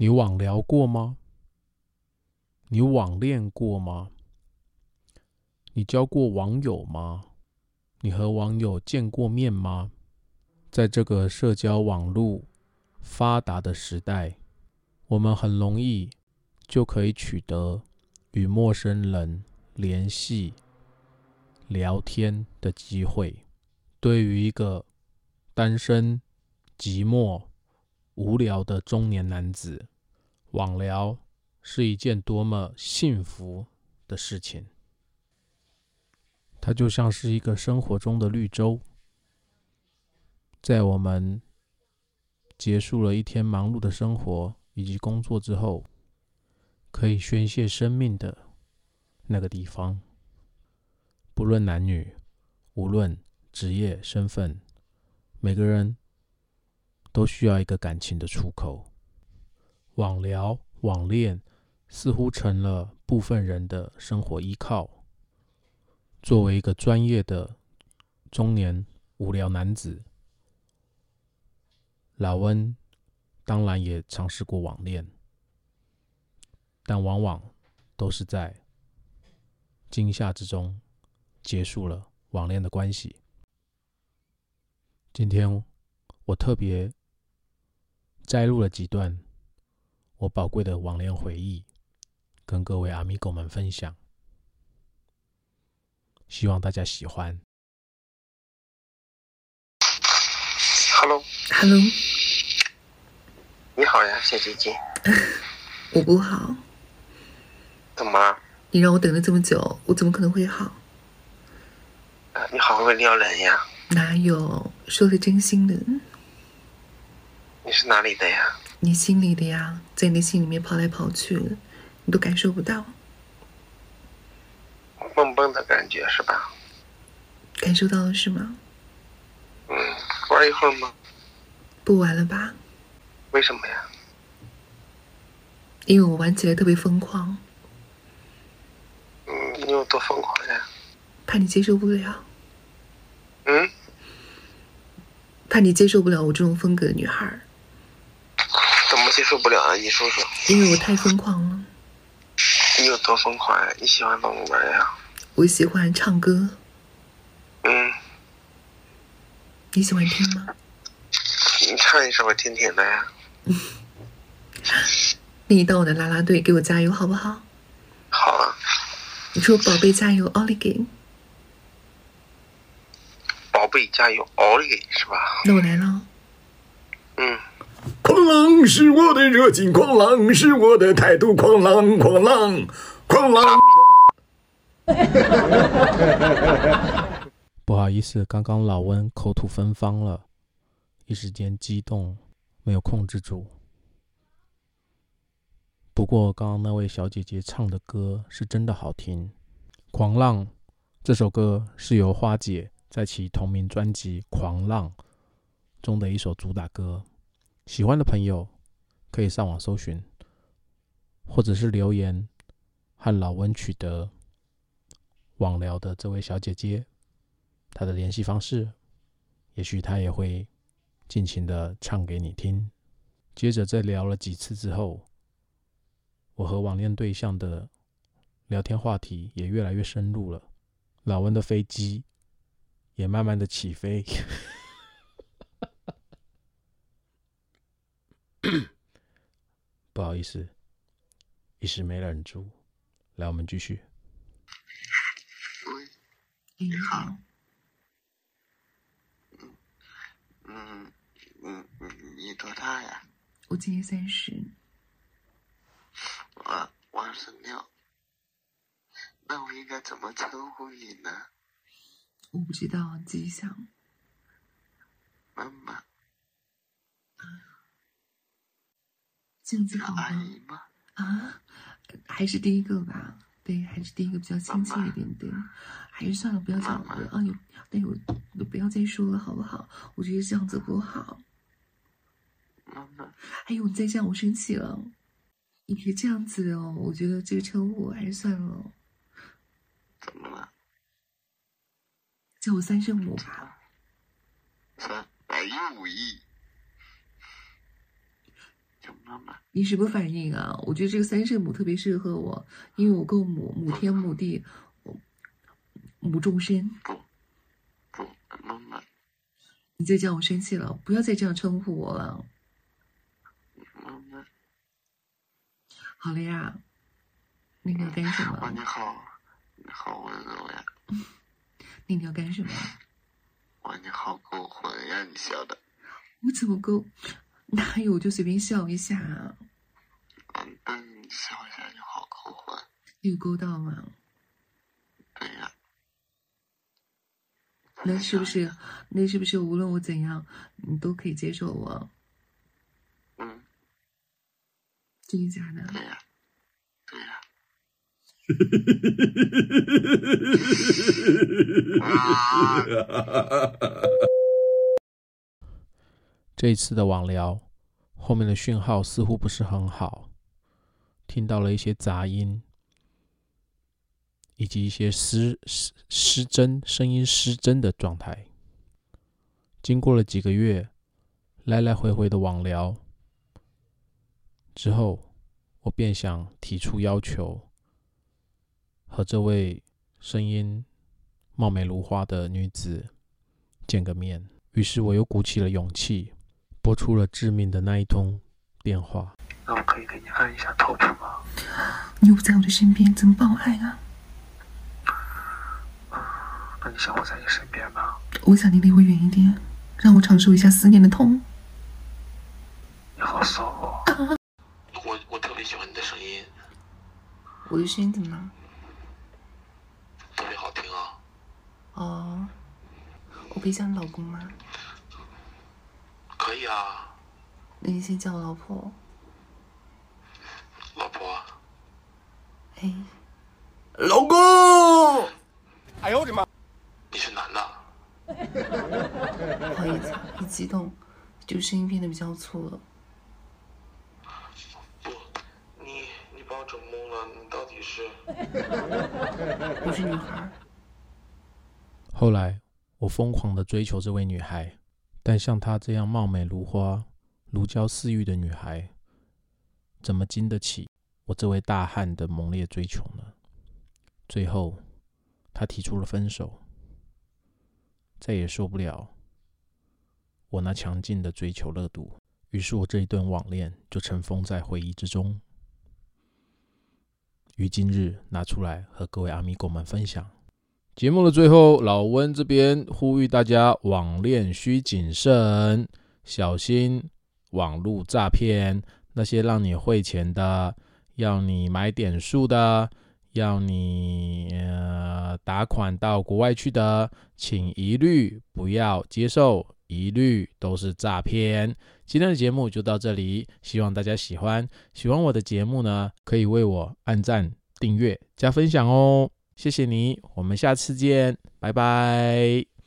你网聊过吗？你网恋过吗？你交过网友吗？你和网友见过面吗？在这个社交网络发达的时代，我们很容易就可以取得与陌生人联系、聊天的机会。对于一个单身、寂寞、无聊的中年男子，网聊是一件多么幸福的事情。它就像是一个生活中的绿洲。在我们结束了一天忙碌的生活以及工作之后，可以宣泄生命的那个地方，不论男女，无论职业身份，每个人都需要一个感情的出口。网聊、网恋似乎成了部分人的生活依靠。作为一个专业的中年无聊男子。老温当然也尝试过网恋，但往往都是在惊吓之中结束了网恋的关系。今天我特别摘录了几段我宝贵的网恋回忆，跟各位阿米狗们分享，希望大家喜欢。Hello，Hello，你好呀，小姐姐。我不好。怎么了？你让我等了这么久，我怎么可能会好？你好会撩人呀？哪有？说的真心的。你是哪里的呀？你心里的呀，在你的心里面跑来跑去的，你都感受不到。蹦蹦的感觉是吧？感受到了是吗？嗯，玩一会儿吗？不玩了吧？为什么呀？因为我玩起来特别疯狂。嗯，你有多疯狂呀？怕你接受不了。嗯？怕你接受不了我这种风格的女孩。接受不了啊？你说说。因为我太疯狂了。你有多疯狂呀？你喜欢怎么玩呀？我喜欢唱歌。嗯。你喜欢听吗？你唱一首我听听的呀。那你当我的啦啦队给我加油好不好？好啊。你说宝贝加油，奥利给。宝贝加油，奥利给是吧？那我来了。浪是我的热情，狂浪是我的态度，狂浪狂浪狂浪。不好意思，刚刚老温口吐芬芳了，一时间激动没有控制住。不过刚刚那位小姐姐唱的歌是真的好听，《狂浪》这首歌是由花姐在其同名专辑《狂浪》中的一首主打歌。喜欢的朋友可以上网搜寻，或者是留言和老温取得网聊的这位小姐姐。她的联系方式，也许她也会尽情的唱给你听。接着在聊了几次之后，我和网恋对象的聊天话题也越来越深入了。老温的飞机也慢慢的起飞，不好意思，一时没忍住。来，我们继续。喂，你好。嗯嗯嗯，你多大呀？我今年三十。我我二十六。那我应该怎么称呼你呢？我不知道，自己想。妈妈。这样子好吗？啊，还是第一个吧。对，还是第一个比较亲切一点。对，还是算了，不要讲了。啊，有，但有，都不要再说了，好不好？我觉得这样子不好。妈妈，哎呦，你再这样，我生气了。你别这样子哦，我觉得这个称呼还是算了。怎么了？叫我三圣母吧。三百一五亿。什么嘛？你什么反应啊？我觉得这个三圣母特别适合我，因为我够母，母天母地，母众生。不，不，妈妈，你再叫我生气了，不要再这样称呼我了。妈妈，好了呀，那你要干什哇，么？你好，你好温柔呀！那你要干什么？哇，你好勾魂呀！你笑的，我怎么够？哪有？我就随便笑一下啊，嗯嗯，笑一下，就好勾魂。有勾到吗？对呀。那是不是？那是不是无论我怎样，你都可以接受我？嗯，真的假的？对呀，对呀。这一次的网聊后面的讯号似乎不是很好，听到了一些杂音，以及一些失失失真声音失真的状态。经过了几个月来来回回的网聊之后，我便想提出要求，和这位声音貌美如花的女子见个面。于是我又鼓起了勇气，拨出了致命的那一通电话。那我可以给你按一下头皮吗？你又不在我的身边，怎么帮我爱啊？那你想我在你身边吗？我想你离我远一点，让我尝受一下思念的痛。你好骚哦！我我特别喜欢你的声音，我的声音怎么了？特别好听啊！哦，我可以叫你老公吗？可以啊，那你先叫我老婆。老婆。哎，老公，哎呦我的妈你是男的？不好意思，一激动，就声音变得比较粗了。不，你你把我整懵了，你到底是？我是女孩，后来，我疯狂的追求这位女孩，但像她这样貌美如花、如胶似玉的女孩，怎么经得起我这位大汉的猛烈追求呢？最后，她提出了分手，再也受不了我那强劲的追求热度，于是我这一段网恋就尘封在回忆之中。于今日拿出来和各位阿米狗们分享。节目的最后，老温这边呼吁大家网恋需谨慎，小心网络诈骗。那些让你汇钱的，要你买点数的，要你呃打款到国外去的，请一律不要接受，一律都是诈骗。今天的节目就到这里，希望大家喜欢。喜欢我的节目呢，可以为我按赞、订阅、加分享哦。谢谢你，我们下次见，拜拜。